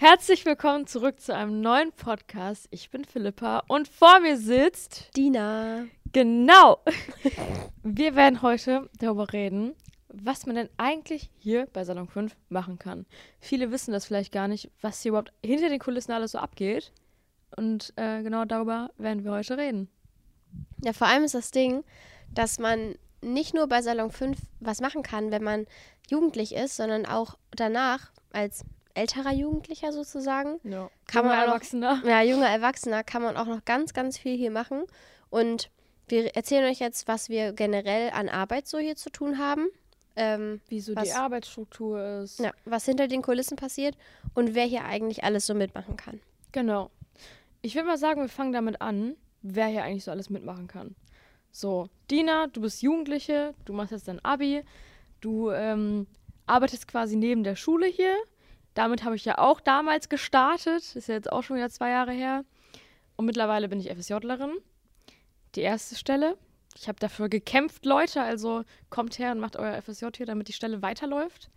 Herzlich willkommen zurück zu einem neuen Podcast. Ich bin Philippa und vor mir sitzt Dina. Genau. Wir werden heute darüber reden, was man denn eigentlich hier bei Salon 5 machen kann. Viele wissen das vielleicht gar nicht, was hier überhaupt hinter den Kulissen alles so abgeht. Und äh, genau darüber werden wir heute reden. Ja, vor allem ist das Ding, dass man nicht nur bei Salon 5 was machen kann, wenn man jugendlich ist, sondern auch danach als älterer Jugendlicher sozusagen. Ja. Kann Junger man auch noch- Erwachsener. Ja, junger Erwachsener kann man auch noch ganz, ganz viel hier machen. Und wir erzählen euch jetzt, was wir generell an Arbeit so hier zu tun haben. Ähm, Wie so Was- die Arbeitsstruktur ist. ja, was hinter den Kulissen passiert und wer hier eigentlich alles so mitmachen kann. Genau. Ich würde mal sagen, wir fangen damit an, wer hier eigentlich so alles mitmachen kann. So, Dina, du bist Jugendliche, du machst jetzt dein Abi, du ähm, arbeitest quasi neben der Schule hier. Damit habe ich ja auch damals gestartet, ist ja jetzt auch schon wieder zwei Jahre her. Und mittlerweile bin ich FSJlerin. Die erste Stelle. Ich habe dafür gekämpft, Leute, also kommt her und macht euer FSJ hier, damit die Stelle weiterläuft.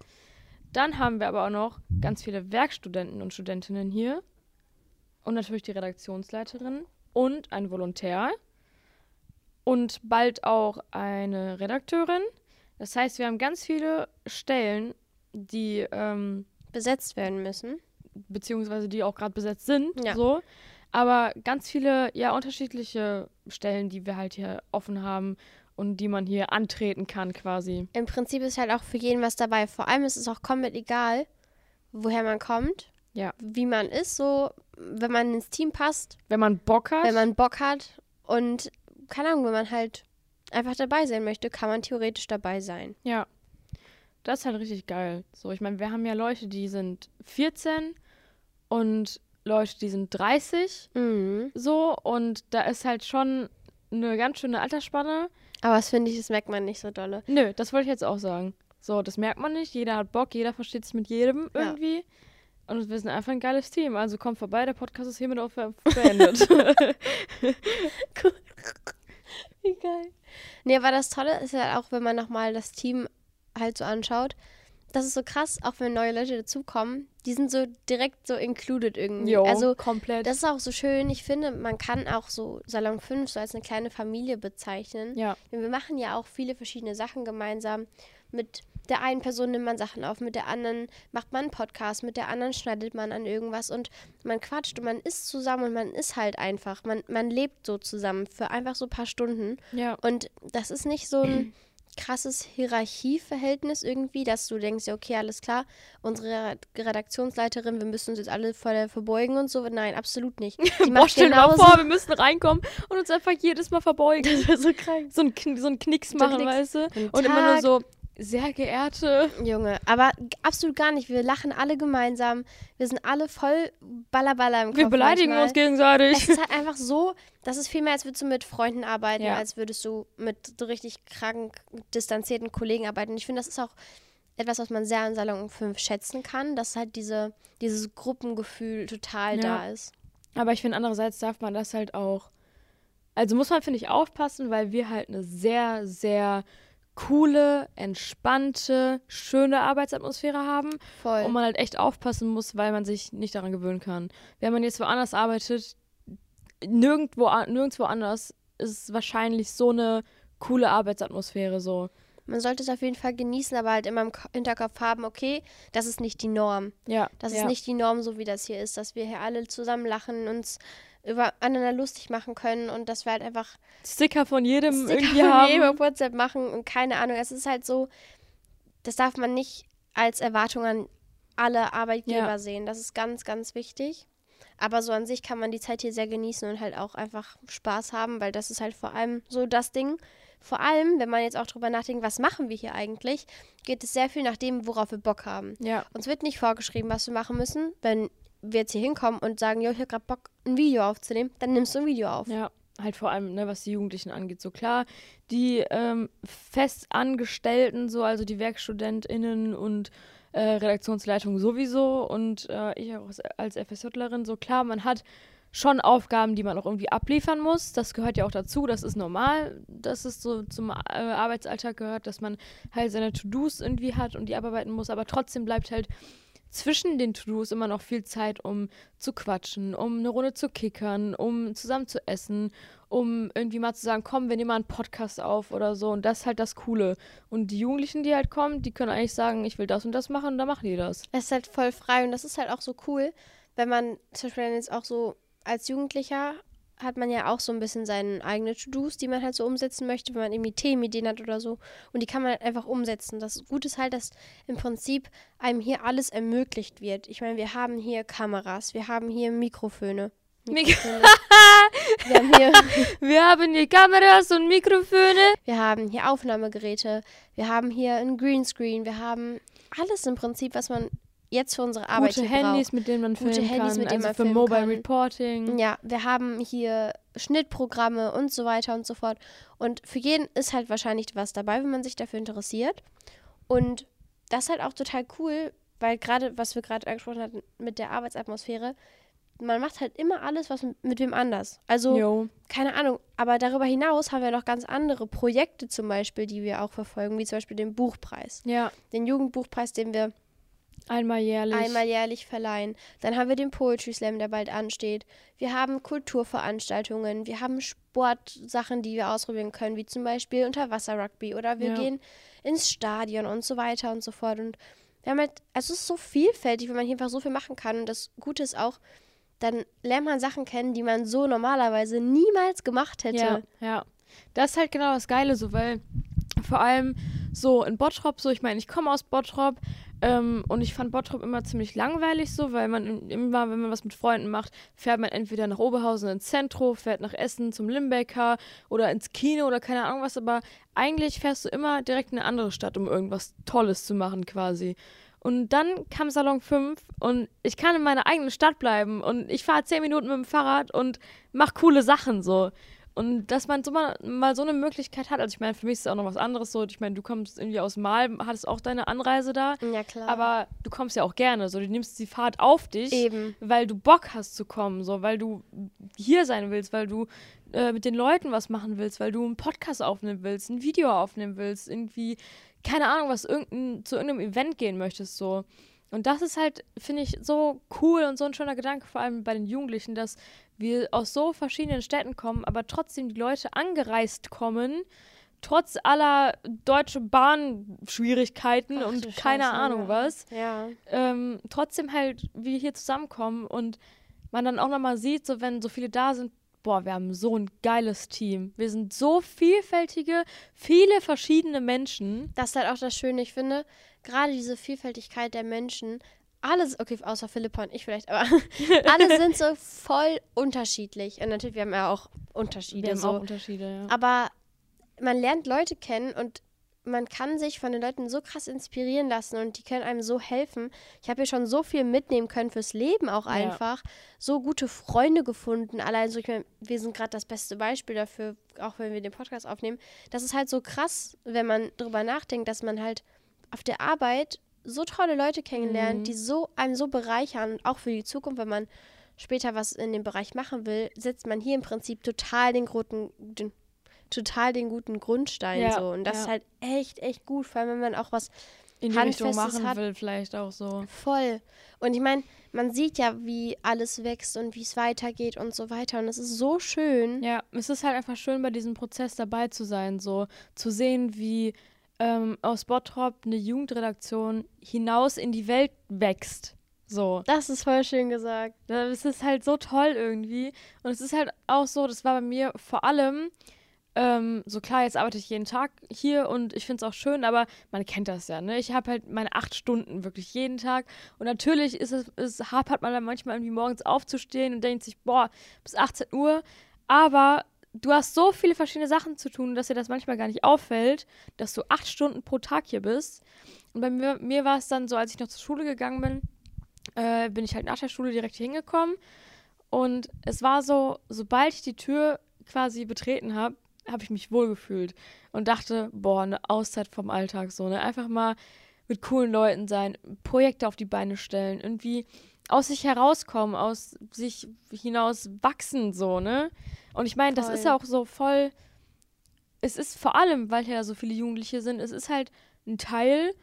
Dann haben wir aber auch noch ganz viele Werkstudenten und Studentinnen hier und natürlich die Redaktionsleiterin und ein Volontär und bald auch eine Redakteurin. Das heißt, wir haben ganz viele Stellen, die ähm, Besetzt werden müssen. beziehungsweise die auch gerade besetzt sind, Ja. so. Aber ganz viele, ja, unterschiedliche Stellen, die wir halt hier offen haben und die man hier antreten kann, quasi. Im Prinzip ist halt auch für jeden was dabei. Vor allem ist es auch komplett egal, woher man kommt, Ja. wie man ist, so, wenn man ins Team passt, Wenn man Bock hat. wenn man Bock hat und, keine Ahnung, wenn man halt einfach dabei sein möchte, kann man theoretisch dabei sein. Ja. Das ist halt richtig geil. So, ich meine, wir haben ja Leute, die sind 14 und Leute, die sind 30 Mhm. so und da ist halt schon eine ganz schöne Altersspanne. Aber das finde ich, das merkt man nicht so dolle. Nö, das wollte ich jetzt auch sagen. So, das merkt man nicht. Jeder hat Bock, jeder versteht sich mit jedem Ja. irgendwie. Und wir sind einfach ein geiles Team. Also kommt vorbei, der Podcast ist hiermit auch beendet. Wie geil. Nee, aber das Tolle ist ja auch, wenn man nochmal das Team halt so anschaut, das ist so krass, auch wenn neue Leute dazukommen, die sind so direkt so included irgendwie. jo, also komplett. Das ist auch so schön. Ich finde, man kann auch so Salon 5 so als eine kleine Familie bezeichnen. ja, Denn wir machen ja auch viele verschiedene Sachen gemeinsam. Mit der einen Person nimmt man Sachen auf, mit der anderen macht man einen Podcast, mit der anderen schneidet man an irgendwas und man quatscht und man ist zusammen und man ist halt einfach. Man, man lebt so zusammen für einfach so ein paar Stunden. ja. Und das ist nicht so ein krasses Hierarchieverhältnis irgendwie, dass du denkst, ja, okay, alles klar, unsere Redaktionsleiterin, wir müssen uns jetzt alle vor der verbeugen und so. Nein, absolut nicht. Die Boah, stell dir mal vor, wir müssen reinkommen und uns einfach jedes Mal verbeugen. Das wäre so krank. so ein, so ein Knicks So ein machen, Knicks. weißt du? Und immer nur so, sehr geehrte. Junge, aber absolut gar nicht. Wir lachen alle gemeinsam. Wir sind alle voll ballerballer im Kopf Wir beleidigen manchmal. uns gegenseitig. Es ist halt einfach so, das ist viel mehr, als würdest du mit Freunden arbeiten, Ja. als würdest du mit so richtig krank distanzierten Kollegen arbeiten. Ich finde, das ist auch etwas, was man sehr an Salon 5 schätzen kann, dass halt diese, dieses Gruppengefühl total Ja. da ist. Aber ich finde, andererseits darf man das halt auch. Also muss man, finde ich, aufpassen, weil wir halt eine sehr, sehr coole, entspannte, schöne Arbeitsatmosphäre haben. Voll. Und man halt echt aufpassen muss, weil man sich nicht daran gewöhnen kann. Wenn man jetzt woanders arbeitet, nirgendwo, nirgendwo anders ist wahrscheinlich so eine coole Arbeitsatmosphäre so. Man sollte es auf jeden Fall genießen, aber halt immer im Ko- Hinterkopf haben, okay, das ist nicht die Norm. Ja. Das ja. ist nicht die Norm, so wie das hier ist, dass wir hier alle zusammen lachen, uns über einander lustig machen können und dass wir halt einfach Sticker von jedem Sticker irgendwie von haben. jedem auf WhatsApp machen und keine Ahnung. Es ist halt so, das darf man nicht als Erwartung an alle Arbeitgeber Ja. sehen. Das ist ganz, ganz wichtig. Aber so an sich kann man die Zeit hier sehr genießen und halt auch einfach Spaß haben, weil das ist halt vor allem so das Ding. Vor allem, wenn man jetzt auch drüber nachdenkt, was machen wir hier eigentlich, geht es sehr viel nach dem, worauf wir Bock haben. Ja. Uns wird nicht vorgeschrieben, was wir machen müssen. Wenn wir jetzt hier hinkommen und sagen, jo, ich habe gerade Bock, ein Video aufzunehmen, dann nimmst du ein Video auf. Ja, halt vor allem, ne, was die Jugendlichen angeht. So klar, die ähm, Festangestellten, so, also die WerkstudentInnen und äh, Redaktionsleitung sowieso und äh, ich auch als, als FSJlerin, so klar, man hat schon Aufgaben, die man auch irgendwie abliefern muss. Das gehört ja auch dazu, das ist normal, dass es so zum äh, Arbeitsalltag gehört, dass man halt seine To-Dos irgendwie hat und die abarbeiten muss, aber trotzdem bleibt halt zwischen den To-Dos immer noch viel Zeit, um zu quatschen, um eine Runde zu kickern, um zusammen zu essen, um irgendwie mal zu sagen, komm, wir nehmen mal einen Podcast auf oder so. Und das ist halt das Coole. Und die Jugendlichen, die halt kommen, die können eigentlich sagen, ich will das und das machen und dann machen die das. Es ist halt voll frei und das ist halt auch so cool, wenn man zum Beispiel jetzt auch so als Jugendlicher hat man ja auch so ein bisschen seine eigenen To-Dos, die man halt so umsetzen möchte, wenn man irgendwie Themenideen hat oder so. Und die kann man halt einfach umsetzen. Das Gute ist halt, dass im Prinzip einem hier alles ermöglicht wird. Ich meine, wir haben hier Kameras, wir haben hier Mikrofone. Mikrofone. wir, haben hier wir haben hier Kameras und Mikrofone. Wir haben hier Aufnahmegeräte. Wir haben hier ein Greenscreen. Wir haben alles im Prinzip, was man jetzt für unsere Arbeit Gute Handys, braucht. mit denen man Gute filmen Handys, kann. mit denen also man für Mobile kann. Reporting. Ja, wir haben hier Schnittprogramme und so weiter und so fort. Und für jeden ist halt wahrscheinlich was dabei, wenn man sich dafür interessiert. Und das ist halt auch total cool, weil gerade, was wir gerade angesprochen hatten mit der Arbeitsatmosphäre, man macht halt immer alles, was mit, mit wem anders. Also, Jo. keine Ahnung, aber darüber hinaus haben wir noch ganz andere Projekte zum Beispiel, die wir auch verfolgen, wie zum Beispiel den Buchpreis. Ja, Den Jugendbuchpreis, den wir einmal jährlich. einmal jährlich verleihen. Dann haben wir den Poetry Slam, der bald ansteht. Wir haben Kulturveranstaltungen, wir haben Sportsachen, die wir ausprobieren können, wie zum Beispiel Unterwasser-Rugby oder wir Ja. gehen ins Stadion und so weiter und so fort. Und wir haben halt, also es ist so vielfältig, weil man hier einfach so viel machen kann. Und das Gute ist auch, dann lernt man Sachen kennen, die man so normalerweise niemals gemacht hätte. Ja, ja. Das ist halt genau das Geile so, weil vor allem so in Bottrop, so ich meine, ich komme aus Bottrop ähm, und ich fand Bottrop immer ziemlich langweilig so, weil man im- immer, wenn man was mit Freunden macht, fährt man entweder nach Oberhausen ins Zentrum, fährt nach Essen zum Limbecker oder ins Kino oder keine Ahnung was, aber eigentlich fährst du immer direkt in eine andere Stadt, um irgendwas Tolles zu machen quasi. Und dann kam Salon 5 und ich kann in meiner eigenen Stadt bleiben und ich fahre 10 Minuten mit dem Fahrrad und mach coole Sachen so. Und dass man so mal, mal so eine Möglichkeit hat, also ich meine, für mich ist es auch noch was anderes so. Ich meine, du kommst irgendwie aus Mal, hattest auch deine Anreise da, Ja, klar. aber du kommst ja auch gerne, so du nimmst die Fahrt auf dich, Eben. weil du Bock hast zu kommen, so weil du hier sein willst, weil du äh, mit den Leuten was machen willst, weil du einen Podcast aufnehmen willst, ein Video aufnehmen willst, irgendwie keine Ahnung, was irgendein, zu irgendeinem Event gehen möchtest, so. Und das ist halt, finde ich, so cool und so ein schöner Gedanke, vor allem bei den Jugendlichen, dass wir aus so verschiedenen Städten kommen, aber trotzdem die Leute angereist kommen, trotz aller deutsche Bahn-Schwierigkeiten Ach und keine Scheiße, Ahnung ja. was, Ja. ähm, trotzdem halt wir hier zusammenkommen und man dann auch nochmal sieht, so wenn so viele da sind, boah, wir haben so ein geiles Team. Wir sind so vielfältige, viele verschiedene Menschen. Das ist halt auch das Schöne, ich finde, gerade diese Vielfältigkeit der Menschen, alles, okay, außer Philippa und ich vielleicht, aber alle sind so voll unterschiedlich. Und natürlich, wir haben ja auch Unterschiede. Wir haben so. auch Unterschiede, ja. Aber man lernt Leute kennen und man kann sich von den Leuten so krass inspirieren lassen und die können einem so helfen. Ich habe hier schon so viel mitnehmen können fürs Leben auch Ja. einfach. So gute Freunde gefunden. Allein so, ich meine, wir sind gerade das beste Beispiel dafür, auch wenn wir den Podcast aufnehmen. Das ist halt so krass, wenn man drüber nachdenkt, dass man halt auf der Arbeit so tolle Leute kennenlernt, Mhm. die so einem so bereichern und auch für die Zukunft, wenn man später was in dem Bereich machen will, setzt man hier im Prinzip total den guten, den, total den guten Grundstein Ja, so. Und das ja. ist halt echt, echt gut, vor allem wenn man auch was In die Richtung Handfestes machen hat- will, vielleicht auch so. voll. Und ich meine, man sieht ja, wie alles wächst und wie es weitergeht und so weiter. Und es ist so schön. Ja, es ist halt einfach schön, bei diesem Prozess dabei zu sein, so zu sehen, wie ähm, aus Bottrop eine Jugendredaktion hinaus in die Welt wächst. So. Das ist voll schön gesagt. Das ist halt so toll irgendwie. Und es ist halt auch so, das war bei mir vor allem, ähm, so klar, jetzt arbeite ich jeden Tag hier und ich finde es auch schön, aber man kennt das ja, ne? Ich habe halt meine acht Stunden wirklich jeden Tag. Und natürlich ist es, es hapert man dann manchmal irgendwie morgens aufzustehen und denkt sich, boah, bis 18 Uhr. Aber du hast so viele verschiedene Sachen zu tun, dass dir das manchmal gar nicht auffällt, dass du acht Stunden pro Tag hier bist. Und bei mir, mir war es dann so, als ich noch zur Schule gegangen bin, äh, bin ich halt nach der Schule direkt hier hingekommen. Und es war so, sobald ich die Tür quasi betreten habe, habe ich mich wohlgefühlt und dachte, boah, eine Auszeit vom Alltag so, ne? Einfach mal mit coolen Leuten sein, Projekte auf die Beine stellen, irgendwie aus sich herauskommen, aus sich hinaus wachsen, so, ne? Und ich meine, das ist auch so voll, es ist vor allem, weil hier so viele Jugendliche sind, es ist halt ein Teil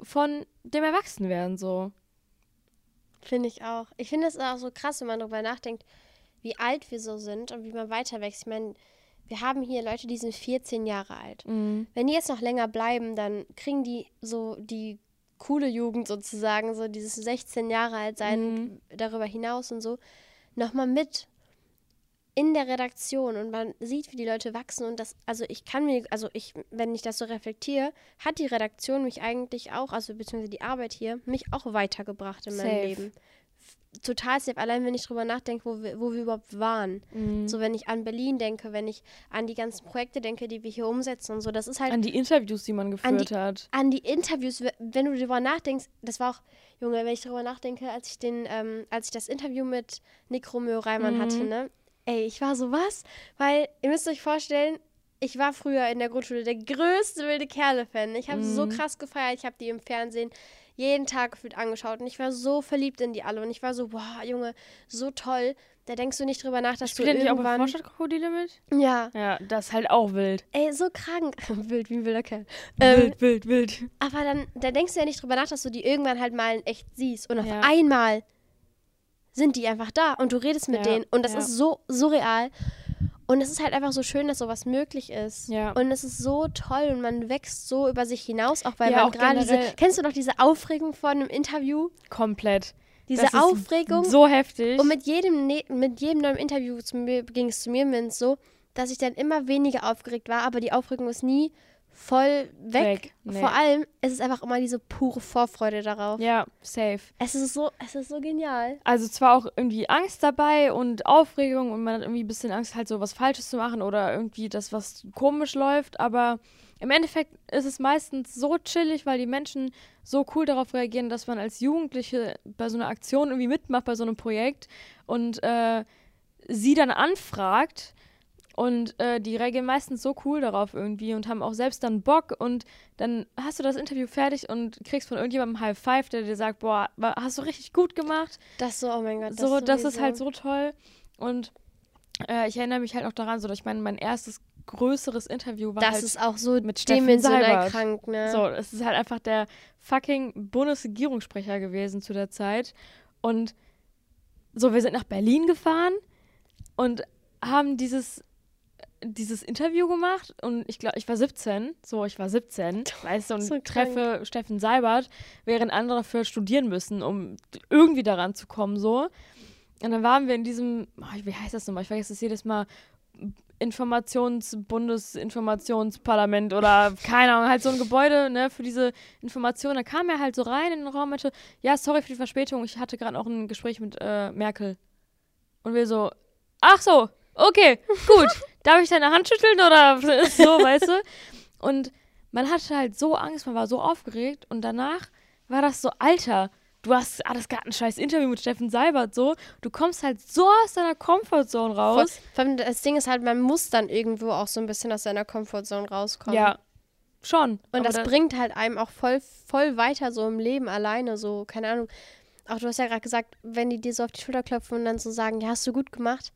von dem Erwachsenwerden, so. Finde ich auch. Ich finde es auch so krass, wenn man darüber nachdenkt, wie alt wir so sind und wie man weiter wächst. Ich meine, wir haben hier Leute, die sind 14 Jahre alt. Mhm. Wenn die jetzt noch länger bleiben, dann kriegen die so die coole Jugend sozusagen, so dieses 16 Jahre alt sein, Mhm. darüber hinaus und so, nochmal mit in der Redaktion und man sieht, wie die Leute wachsen und das, also ich kann mir, also ich, wenn ich das so reflektiere, hat die Redaktion mich eigentlich auch, also beziehungsweise die Arbeit hier, mich auch weitergebracht in meinem Safe. Leben. Total safe, allein wenn ich drüber nachdenke, wo wir, wo wir überhaupt waren. Mhm. So, wenn ich an Berlin denke, wenn ich an die ganzen Projekte denke, die wir hier umsetzen und so, das ist halt An die Interviews, die man geführt hat. an die Interviews, wenn du darüber nachdenkst, das war auch, Junge, wenn ich darüber nachdenke, als ich den, ähm, als ich das Interview mit Nick Romeo Reimann Mhm. hatte, ne? Ey, ich war so was, weil ihr müsst euch vorstellen, ich war früher in der Grundschule der größte wilde Kerle-Fan. Ich habe so Mhm. krass gefeiert, ich habe die im Fernsehen jeden Tag gefühlt angeschaut und ich war so verliebt in die alle und ich war so, boah, Junge, so toll. Da denkst du nicht drüber nach, dass Spielt du der nicht auch irgendwann... Vorstadtkrokodile mit? Ja, Ja, das ist halt auch wild. ey, so krank. wild wie ein wilder Kerl. Ähm, wild, wild, wild. Aber dann, da denkst du ja nicht drüber nach, dass du die irgendwann halt mal in echt siehst. Und auf Ja. einmal sind die einfach da und du redest mit Ja, denen. Und das ja. ist so surreal. Und es ist halt einfach so schön, dass sowas möglich ist. Ja. Und es ist so toll und man wächst so über sich hinaus, auch weil Ja, man gerade diese. Kennst du noch diese Aufregung vor einem Interview? Komplett. Diese Das Aufregung. So heftig. Und mit jedem, ne mit jedem neuen Interview mir, ging es zu mir mindestens so, dass ich dann immer weniger aufgeregt war, aber die Aufregung ist nie voll weg. Weg, nee. Vor allem, es ist einfach immer diese pure Vorfreude darauf. ja, safe. Es ist so, es ist so genial. Also zwar auch irgendwie Angst dabei und Aufregung und man hat irgendwie ein bisschen Angst, halt so was Falsches zu machen oder irgendwie das, was komisch läuft, aber im Endeffekt ist es meistens so chillig, weil die Menschen so cool darauf reagieren, dass man als Jugendliche bei so einer Aktion irgendwie mitmacht, bei so einem Projekt und äh, sie dann anfragt und äh, die reagieren meistens so cool darauf irgendwie und haben auch selbst dann Bock und dann hast du das Interview fertig und kriegst von irgendjemandem High Five, der dir sagt, boah, hast du richtig gut gemacht. Das so, oh mein Gott. so, das ist halt so toll. Und äh, ich erinnere mich halt noch daran, so dass ich meine, mein erstes größeres Interview war Das halt ist auch so mit dimensional krank, ne? so, es ist halt einfach der fucking Bundesregierungssprecher gewesen zu der Zeit. Und so, wir sind nach Berlin gefahren und haben dieses dieses Interview gemacht und ich glaube, ich war 17, so, ich war 17, weißt du, und So treffe Steffen Seibert, während andere für studieren müssen, um irgendwie daran zu kommen, so. Und dann waren wir in diesem, oh, wie heißt das nochmal? Ich vergesse es jedes Mal. Informations-Bundesinformationsparlament oder keine Ahnung, halt so ein Gebäude, ne, für diese Informationen. Da kam er halt so rein in den Raum und meinte, ja, sorry für die Verspätung, ich hatte gerade auch ein Gespräch mit äh, Merkel. Und wir so, ach so, okay, gut. Darf ich deine Hand schütteln oder so, weißt du? Und man hatte halt so Angst, man war so aufgeregt und danach war das so, Alter, du hast, hattest gerade ein scheiß Interview mit Steffen Seibert, so. Du kommst halt so aus deiner Comfortzone raus. Vor allem das Ding ist halt, man muss dann irgendwo auch so ein bisschen aus seiner Comfortzone rauskommen. Ja, schon. Und das da- bringt halt einem auch voll, voll weiter so im Leben alleine, so, keine Ahnung. Auch du hast ja gerade gesagt, wenn die dir so auf die Schulter klopfen und dann so sagen, ja, hast du gut gemacht.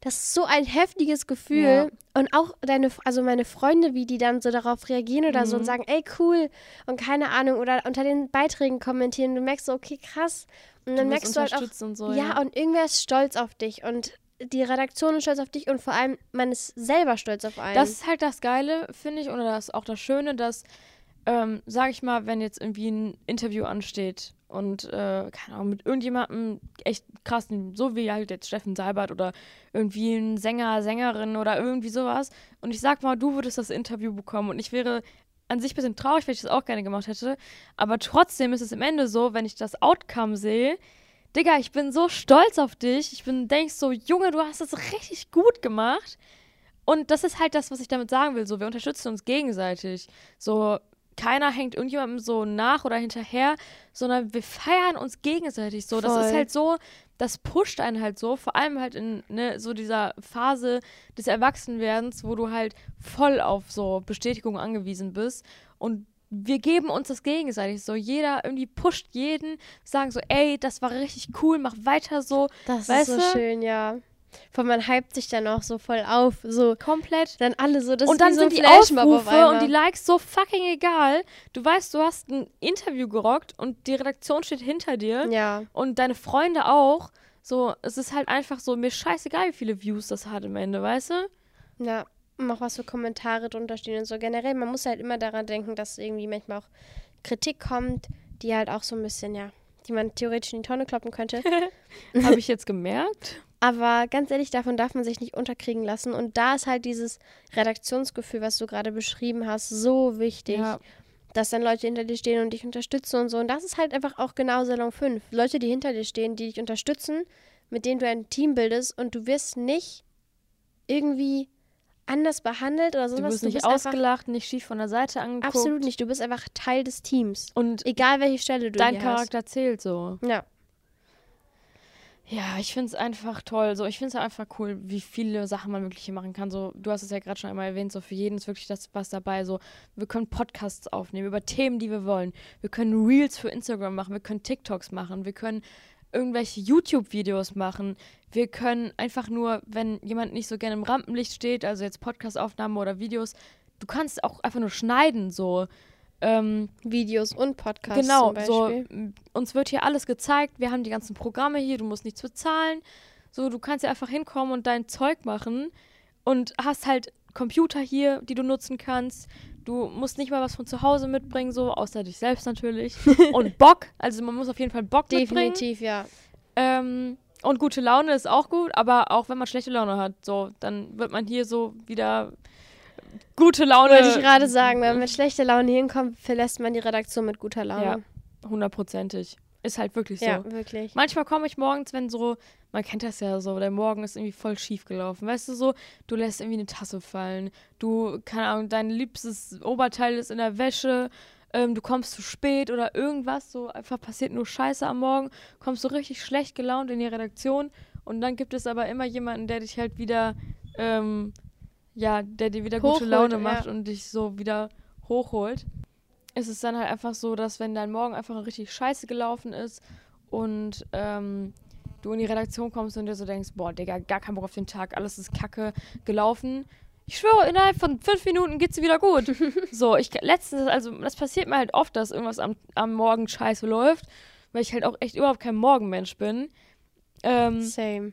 Das ist so ein heftiges Gefühl. Ja. Und auch deine, also meine Freunde, wie die dann so darauf reagieren oder so und Mhm. sagen, ey, cool. Und keine Ahnung, oder unter den Beiträgen kommentieren. Du merkst so, okay, krass. Und dann du merkst du halt auch, und so. ja, und irgendwer ist stolz auf dich und die Redaktion ist stolz auf dich und vor allem, man ist selber stolz auf einen. Das ist halt das Geile, finde ich, oder das ist auch das Schöne, dass, ähm, sag ich mal, wenn jetzt irgendwie ein Interview ansteht und, äh, keine Ahnung, mit irgendjemandem echt krassen, so wie halt jetzt Steffen Seibert oder irgendwie ein Sänger, Sängerin oder irgendwie sowas. Und ich sag mal, du würdest das Interview bekommen und ich wäre an sich ein bisschen traurig, weil ich das auch gerne gemacht hätte. Aber trotzdem ist es am Ende so, wenn ich das Outcome sehe, Digga, ich bin so stolz auf dich. Ich bin, denkst so, Junge, du hast das richtig gut gemacht. Und das ist halt das, was ich damit sagen will. So, wir unterstützen uns gegenseitig. So, keiner hängt irgendjemandem so nach oder hinterher, sondern wir feiern uns gegenseitig so. Das ist Voll. halt so, das pusht einen halt so, vor allem halt in ne, so dieser Phase des Erwachsenwerdens, wo du halt voll auf so Bestätigung angewiesen bist. Und wir geben uns das gegenseitig so. Jeder irgendwie pusht jeden, sagen so, ey, das war richtig cool, mach weiter so. das weißt ist so du? schön, ja. Vor man hypt sich dann auch so voll auf. So Komplett. dann alle so, das und dann so sind die Aufrufe und die Likes so fucking egal. Du weißt, du hast ein Interview gerockt und die Redaktion steht hinter dir Ja, und deine Freunde auch. So, es ist halt einfach so, mir scheißegal, wie viele Views das hat am Ende, weißt du? ja. Und auch was für Kommentare drunter stehen und so. Generell, man muss halt immer daran denken, dass irgendwie manchmal auch Kritik kommt, die halt auch so ein bisschen, ja, die man theoretisch in die Tonne kloppen könnte. Habe ich jetzt gemerkt. Aber ganz ehrlich, davon darf man sich nicht unterkriegen lassen. Und da ist halt dieses Redaktionsgefühl, was du gerade beschrieben hast, so wichtig. Ja. Dass dann Leute hinter dir stehen und dich unterstützen und so. Und das ist halt einfach auch genau Salon 5. Leute, die hinter dir stehen, die dich unterstützen, mit denen du ein Team bildest und du wirst nicht irgendwie anders behandelt oder Du sowas. wirst nicht einfach ausgelacht, nicht schief von der Seite angeguckt. absolut nicht. Du bist einfach Teil des Teams. Und Egal welche Stelle du dein Charakter zählt so. hast. Ja. Ja, ich finde es einfach toll. So, ich finde es einfach cool, wie viele Sachen man wirklich hier machen kann. So, du hast es ja gerade schon einmal erwähnt, so für jeden ist wirklich das was dabei. So, wir können Podcasts aufnehmen über Themen, die wir wollen. Wir können Reels für Instagram machen, wir können TikToks machen, wir können irgendwelche YouTube-Videos machen. Wir können einfach nur, wenn jemand nicht so gerne im Rampenlicht steht, also jetzt Podcast-Aufnahmen oder Videos, du kannst auch einfach nur schneiden, so. Ähm, Videos und Podcasts Genau, so uns wird hier alles gezeigt, wir haben die ganzen Programme hier, du musst nichts bezahlen. So, du kannst ja einfach hinkommen und dein Zeug machen und hast halt Computer hier, die du nutzen kannst. Du musst nicht mal was von zu Hause mitbringen, so, außer dich selbst natürlich. und Bock, also man muss auf jeden Fall Bock mitbringen. Definitiv, ja. Ähm, und gute Laune ist auch gut, aber auch wenn man schlechte Laune hat, so, dann wird man hier so wieder gute Laune. Wollte ich gerade sagen, wenn man mit schlechter Laune hinkommt, verlässt man die Redaktion mit guter Laune. Hundertprozentig. Ist halt wirklich so. Ja, wirklich. Manchmal komme ich morgens, wenn so, man kennt das ja so, der Morgen ist irgendwie voll schief gelaufen. Weißt du so, du lässt irgendwie eine Tasse fallen, du, keine Ahnung, dein liebstes Oberteil ist in der Wäsche, ähm, du kommst zu spät oder irgendwas, so einfach passiert nur Scheiße am Morgen, kommst so richtig schlecht gelaunt in die Redaktion und dann gibt es aber immer jemanden, der dich halt wieder, ähm, ja, der dir wieder gute Hochholt, Laune ja. macht und dich so wieder hochholt. Es ist dann halt einfach so, dass wenn dein Morgen einfach richtig scheiße gelaufen ist und ähm, du in die Redaktion kommst und dir so denkst, boah, Digga, gar kein Bock auf den Tag, alles ist kacke gelaufen. Ich schwöre, innerhalb von fünf Minuten geht's dir wieder gut. so, ich letztens, also das passiert mir halt oft, dass irgendwas am, am Morgen scheiße läuft, weil ich halt auch echt überhaupt kein Morgenmensch bin. Ähm, Same.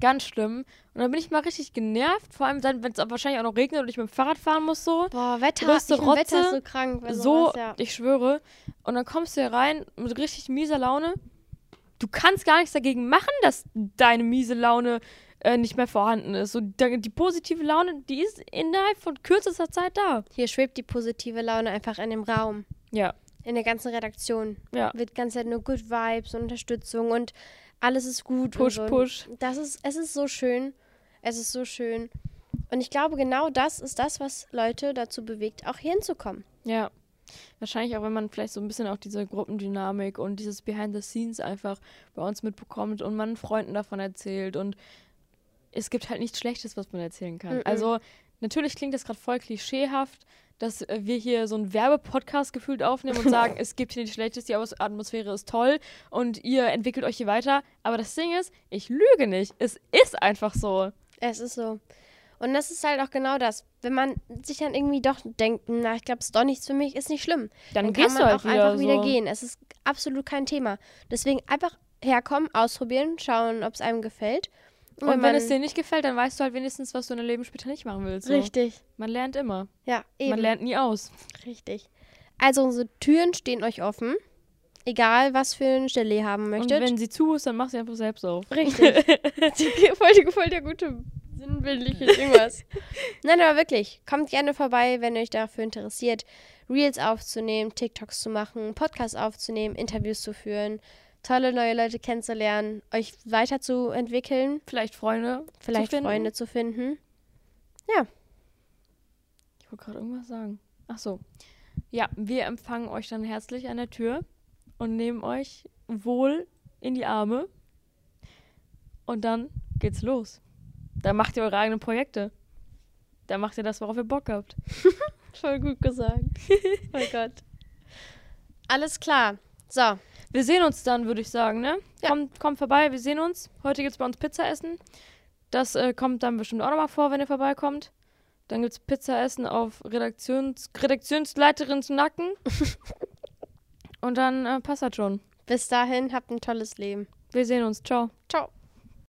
Ganz schlimm. Und dann bin ich mal richtig genervt, vor allem dann, wenn es wahrscheinlich auch noch regnet und ich mit dem Fahrrad fahren muss so Boah, Wetter, größte ich find Wetter Rotze, ist so krank. So, ja. ich schwöre. Und dann kommst du hier rein mit richtig mieser Laune. Du kannst gar nichts dagegen machen, dass deine miese Laune äh, nicht mehr vorhanden ist. So, die positive Laune, die ist innerhalb von kürzester Zeit da. Hier schwebt die positive Laune einfach in dem Raum. Ja, In der ganzen Redaktion. ja. Wird ganz Zeit nur Good Vibes und Unterstützung und alles ist gut. Push, so. push. Das ist, es ist so schön. Es ist so schön. Und ich glaube, genau das ist das, was Leute dazu bewegt, auch hier hinzukommen. Ja. Wahrscheinlich auch, wenn man vielleicht so ein bisschen auch diese Gruppendynamik und dieses Behind the Scenes einfach bei uns mitbekommt und man Freunden davon erzählt und es gibt halt nichts Schlechtes, was man erzählen kann. Mm-mm. Also natürlich klingt das gerade voll klischeehaft, dass äh, wir hier so einen Werbepodcast gefühlt aufnehmen und sagen, es gibt hier nichts Schlechtes, die Atmos- Atmosphäre ist toll und ihr entwickelt euch hier weiter. Aber das Ding ist, ich lüge nicht. Es ist einfach so. Es ist so. Und das ist halt auch genau das. Wenn man sich dann irgendwie doch denkt, na, ich glaube, es ist doch nichts für mich, ist nicht schlimm. Dann, Dann kann man du halt auch wieder einfach wieder so. gehen. Es ist absolut kein Thema. Deswegen einfach herkommen, ausprobieren, schauen, ob es einem gefällt. Und wenn, es dir nicht gefällt, dann weißt du halt wenigstens, was du in deinem Leben später nicht machen willst. So. Richtig. Man lernt immer. Ja, eben. Man lernt nie aus. Richtig. Also unsere Türen stehen euch offen. Egal, was für Stelle ihr haben Und möchtet. wenn sie zu ist, dann mach sie einfach selbst auf. Richtig. voll, die, voll der gute sinnbildliche irgendwas. Nein, aber wirklich, kommt gerne vorbei, wenn ihr euch dafür interessiert, Reels aufzunehmen, TikToks zu machen, Podcasts aufzunehmen, Interviews zu führen, tolle neue Leute kennenzulernen, euch weiterzuentwickeln, Vielleicht Freunde. vielleicht finden. Freunde zu finden. Ich wollte gerade irgendwas sagen. Ach so. Ja, wir empfangen euch dann herzlich an der Tür und nehmen euch wohl in die Arme. Und dann geht's los. Da macht ihr eure eigenen Projekte. Da macht ihr das, worauf ihr Bock habt. Voll gut gesagt. oh Gott. Alles klar. So, Wir sehen uns dann, würde ich sagen, ne? Ja. Kommt, kommt vorbei, wir sehen uns. Heute gibt's bei uns Pizza essen. Das äh, kommt dann bestimmt auch nochmal vor, wenn ihr vorbeikommt. Dann gibt's Pizza essen auf Redaktions Redaktionsleiterins Nacken. Und dann äh, passt das schon. Bis dahin, habt ein tolles Leben. Wir sehen uns. Ciao. Ciao.